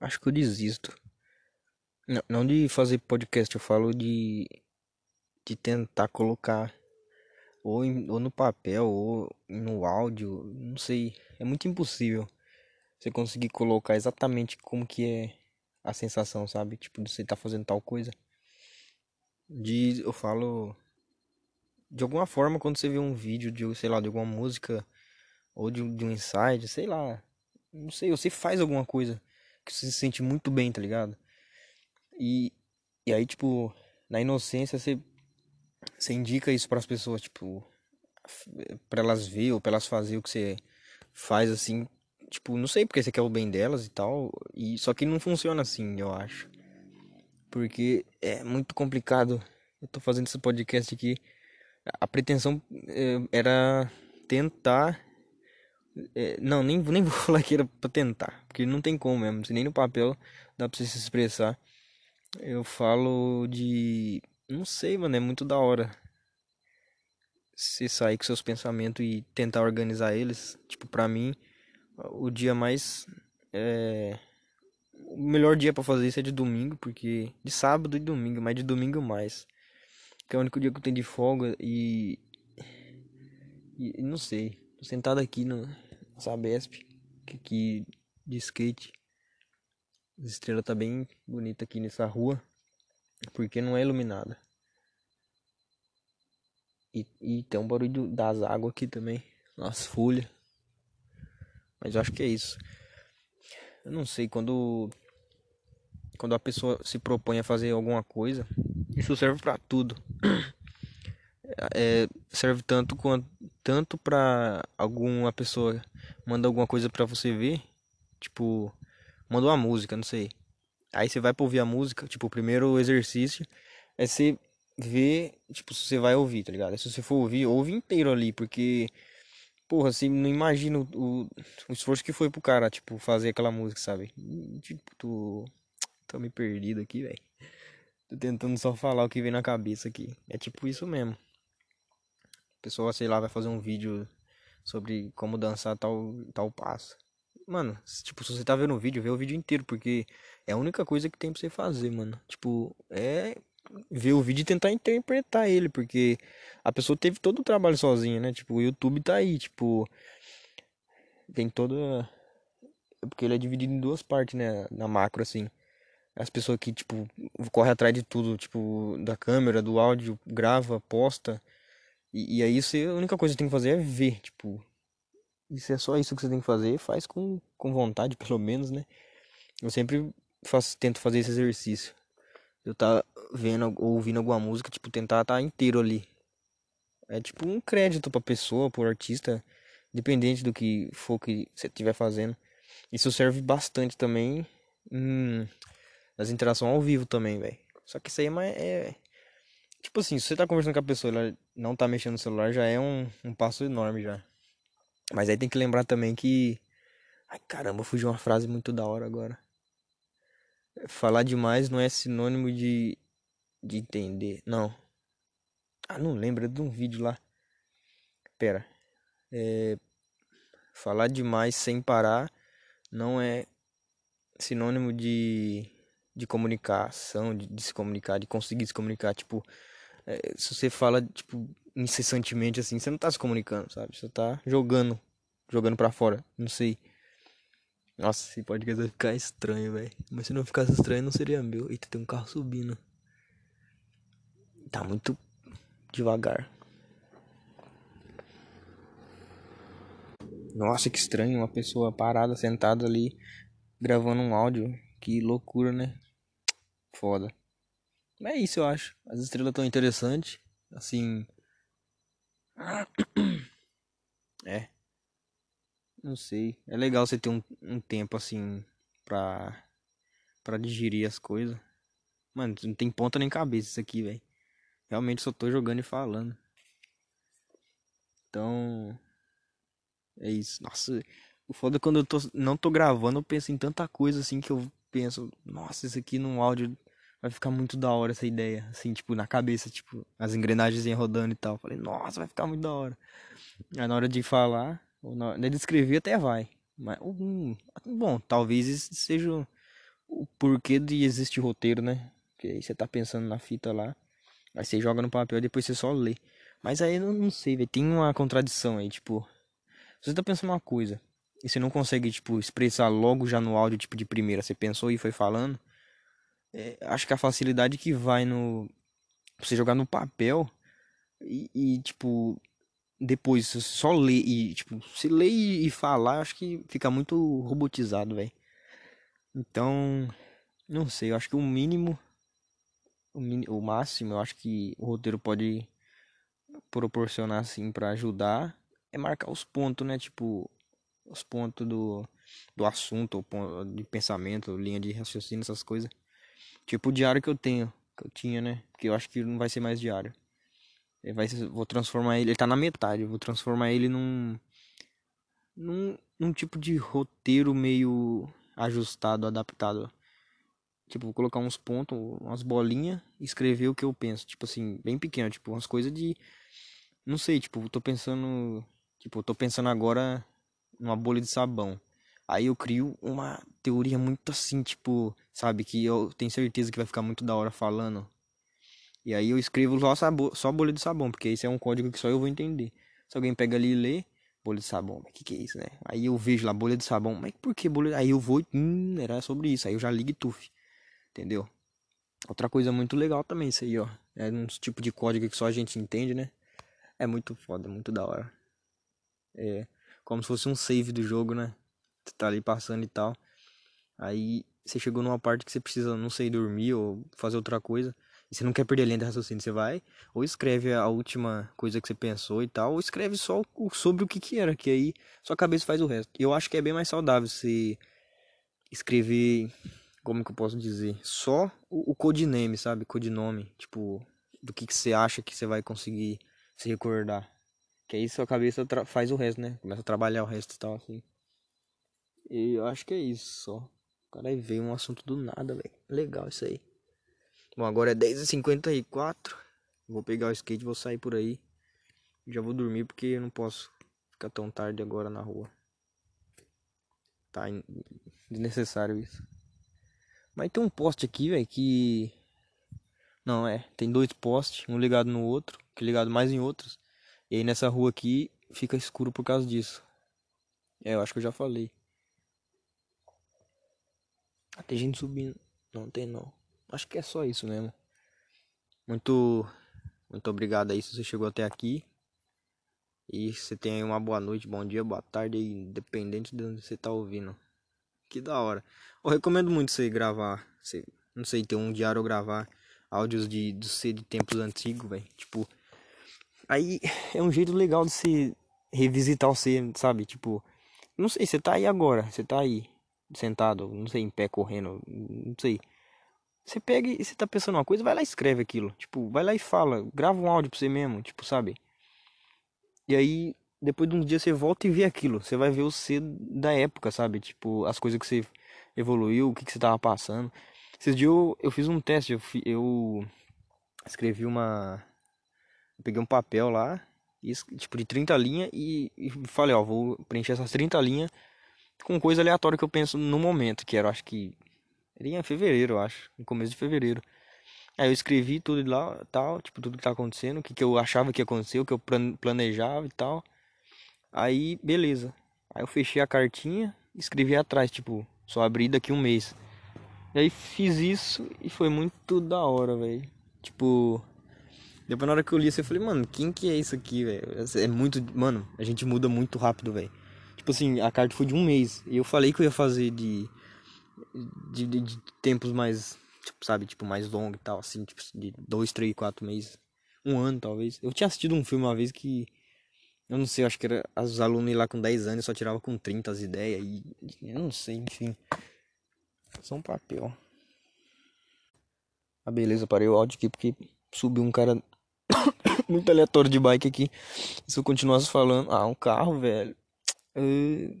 acho que eu desisto. Não, não de fazer podcast, eu falo de, de tentar colocar ou, em, ou no papel ou no áudio, não sei. É muito impossível você conseguir colocar exatamente como que é a sensação, sabe? Tipo, de você tá fazendo tal coisa. De, eu falo de alguma forma quando você vê um vídeo de, sei lá, de alguma música ou de, de um inside, sei lá. Não sei, você faz alguma coisa que você se sente muito bem, tá ligado? E, e aí, tipo, na inocência você, você indica isso para as pessoas, tipo, para elas ver ou para elas fazer o que você faz assim, tipo, não sei porque você quer o bem delas e tal, e só que não funciona assim, eu acho. Porque é muito complicado. Eu tô fazendo esse podcast aqui. A pretensão é, era tentar é, não, nem, nem vou falar que era pra tentar, porque não tem como mesmo, nem no papel dá pra você se expressar. Eu falo de. Não sei, mano, é muito da hora. Você sair com seus pensamentos e tentar organizar eles. Tipo, pra mim, o dia mais. É... O melhor dia para fazer isso é de domingo, porque. De sábado e domingo, mas de domingo mais. Que é o único dia que eu tenho de folga e. E não sei. Tô sentado aqui no Sabesp, aqui de skate. A estrela tá bem bonita aqui nessa rua, porque não é iluminada. E, e tem um barulho das águas aqui também, as folhas. Mas eu acho que é isso. Eu não sei, quando quando a pessoa se propõe a fazer alguma coisa, isso serve para tudo. É, serve tanto quanto tanto para alguma pessoa manda alguma coisa para você ver, tipo manda uma música, não sei. Aí você vai pra ouvir a música, tipo, o primeiro exercício é você ver, tipo, se você vai ouvir, tá ligado? Se você for ouvir, ouve inteiro ali, porque, porra, assim, não imagino o, o esforço que foi pro cara, tipo, fazer aquela música, sabe? Tipo, tô, tô me perdido aqui, velho. Tô tentando só falar o que vem na cabeça aqui. É tipo isso mesmo. Pessoa, sei lá, vai fazer um vídeo sobre como dançar tal, tal passo. Mano, tipo, se você tá vendo o vídeo, vê o vídeo inteiro, porque é a única coisa que tem pra você fazer, mano. Tipo, é ver o vídeo e tentar interpretar ele, porque a pessoa teve todo o trabalho sozinha, né? Tipo, o YouTube tá aí, tipo, tem toda porque ele é dividido em duas partes, né, na macro assim. As pessoas que, tipo, corre atrás de tudo, tipo, da câmera, do áudio, grava, posta. E, e aí você, a única coisa que tem que fazer é ver, tipo, e se é só isso que você tem que fazer, faz com, com vontade, pelo menos, né? Eu sempre faço, tento fazer esse exercício. Eu tá vendo ou ouvindo alguma música, tipo, tentar estar tá inteiro ali. É tipo um crédito pra pessoa, pro artista, independente do que for que você estiver fazendo. Isso serve bastante também hum, nas interações ao vivo também, velho. Só que isso aí é, é. Tipo assim, se você tá conversando com a pessoa e ela não tá mexendo no celular, já é um, um passo enorme já. Mas aí tem que lembrar também que. Ai caramba, fugiu uma frase muito da hora agora. Falar demais não é sinônimo de. de entender. Não. Ah, não lembro, é de um vídeo lá. Pera. É. Falar demais sem parar não é sinônimo de. de comunicação, de, de se comunicar, de conseguir se comunicar. Tipo, é, se você fala, tipo, incessantemente assim, você não tá se comunicando, sabe? Você tá jogando, jogando para fora, não sei. Nossa, esse podcast vai ficar estranho, velho. Mas se não ficasse estranho, não seria meu. Eita, tem um carro subindo. Tá muito devagar. Nossa, que estranho, uma pessoa parada, sentada ali, gravando um áudio. Que loucura, né? Foda. É isso, eu acho. As estrelas tão interessantes. Assim. É. Não sei. É legal você ter um, um tempo assim pra. pra digerir as coisas. Mano, não tem ponta nem cabeça isso aqui, velho. Realmente só tô jogando e falando. Então. É isso. Nossa. O foda é quando eu tô, não tô gravando, eu penso em tanta coisa assim que eu penso, nossa, isso aqui num áudio vai ficar muito da hora essa ideia, assim, tipo, na cabeça, tipo, as engrenagens rodando e tal. Falei, nossa, vai ficar muito da hora. Aí na hora de falar, ou na hora de escrever até vai. Mas, hum, bom, talvez esse seja o porquê de existir roteiro, né? Que aí você tá pensando na fita lá, aí você joga no papel e depois você só lê. Mas aí eu não sei, tem uma contradição aí, tipo, você tá pensando uma coisa e você não consegue, tipo, expressar logo já no áudio, tipo, de primeira, você pensou e foi falando. É, acho que a facilidade que vai no você jogar no papel e, e, tipo depois só ler e tipo se ler e, e falar acho que fica muito robotizado velho. Então não sei eu acho que o mínimo o, min, o máximo eu acho que o roteiro pode proporcionar assim para ajudar é marcar os pontos né? Tipo os pontos do do assunto de pensamento linha de raciocínio essas coisas tipo o diário que eu tenho que eu tinha né porque eu acho que não vai ser mais diário vai, vou transformar ele. Ele tá na metade. Vou transformar ele num, num. num tipo de roteiro meio ajustado, adaptado. Tipo, vou colocar uns pontos, umas bolinhas e escrever o que eu penso. Tipo assim, bem pequeno. Tipo, umas coisas de. Não sei, tipo, tô pensando. Tipo, tô pensando agora numa bolha de sabão. Aí eu crio uma teoria muito assim, tipo, sabe, que eu tenho certeza que vai ficar muito da hora falando. E aí eu escrevo só, sabo, só bolha de sabão, porque esse é um código que só eu vou entender. Se alguém pega ali e lê, bolha de sabão, o que que é isso, né? Aí eu vejo lá, bolha de sabão, mas por que bolha? Aí eu vou, hum, era sobre isso, aí eu já ligo e tuf, entendeu? Outra coisa muito legal também isso aí, ó. É um tipo de código que só a gente entende, né? É muito foda, muito da hora. É como se fosse um save do jogo, né? Você tá ali passando e tal. Aí você chegou numa parte que você precisa, não sei, dormir ou fazer outra coisa e você não quer perder a linha de raciocínio, você vai ou escreve a última coisa que você pensou e tal, ou escreve só sobre o que que era, que aí sua cabeça faz o resto. Eu acho que é bem mais saudável se escrever, como que eu posso dizer, só o, o sabe? Codinome, tipo, do que que você acha que você vai conseguir se recordar. Que aí sua cabeça faz o resto, né? Começa a trabalhar o resto e tal, assim. E eu acho que é isso só. O cara veio um assunto do nada, velho. Legal isso aí. Bom, agora é 10h54. Vou pegar o skate vou sair por aí. Já vou dormir porque eu não posso ficar tão tarde agora na rua. Tá desnecessário isso. Mas tem um poste aqui, velho, que. Não, é. Tem dois postes, um ligado no outro, que ligado mais em outros. E aí nessa rua aqui fica escuro por causa disso. É, eu acho que eu já falei. Tem gente subindo. Não tem não. Acho que é só isso mesmo. Muito, muito obrigado aí se você chegou até aqui. E você tem uma boa noite, bom dia, boa tarde, independente de onde você tá ouvindo. Que da hora. Eu recomendo muito você gravar, você, não sei, ter um diário ou gravar áudios de, de ser de tempos antigos, velho. Tipo, aí é um jeito legal de se revisitar você, sabe? Tipo, não sei, você tá aí agora, você tá aí sentado, não sei, em pé correndo, não sei. Você pega e você tá pensando uma coisa, vai lá e escreve aquilo. Tipo, vai lá e fala, grava um áudio pra você mesmo, tipo, sabe? E aí, depois de uns dias você volta e vê aquilo. Você vai ver o C da época, sabe? Tipo, as coisas que você evoluiu, o que, que você tava passando. Esses dias eu, eu fiz um teste, eu, eu escrevi uma. Eu peguei um papel lá, tipo, de 30 linhas e, e falei, ó, vou preencher essas 30 linhas com coisa aleatória que eu penso no momento, que era, acho que era em fevereiro, eu acho. No começo de fevereiro. Aí eu escrevi tudo lá, tal, tipo, tudo que tá acontecendo, o que, que eu achava que ia acontecer, o que eu planejava e tal. Aí, beleza. Aí eu fechei a cartinha escrevi atrás, tipo, só abri daqui um mês. E aí fiz isso e foi muito da hora, velho. Tipo, depois na hora que eu li, assim, eu falei, mano, quem que é isso aqui, velho? É muito. Mano, a gente muda muito rápido, velho. Tipo assim, a carta foi de um mês. E eu falei que eu ia fazer de de, de, de tempos mais, tipo, sabe, tipo, mais longo e tal, assim, tipo, de dois, três, quatro meses. Um ano, talvez. Eu tinha assistido um filme uma vez que. Eu não sei, acho que era os alunos lá com 10 anos só tiravam com 30 as ideias e. Eu não sei, enfim. Só um papel. Ah, beleza, parei o áudio aqui porque subiu um cara muito aleatório de bike aqui. Se eu continuasse falando. Ah, um carro, velho. Uh...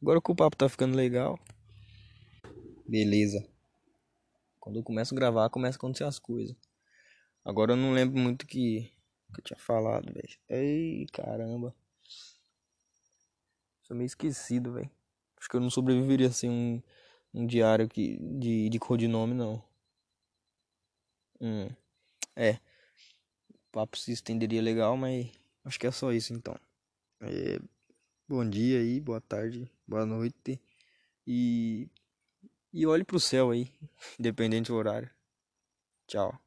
Agora que o papo tá ficando legal. Beleza. Quando eu começo a gravar, começa a acontecer as coisas. Agora eu não lembro muito que, que eu tinha falado, velho. Ei, caramba. Sou meio esquecido, velho. Acho que eu não sobreviveria sem um, um diário que, de, de codinome, não. Hum, é. O papo se estenderia legal, mas acho que é só isso então. É, bom dia aí, boa tarde, boa noite. E, e olhe pro céu aí, independente do horário. Tchau.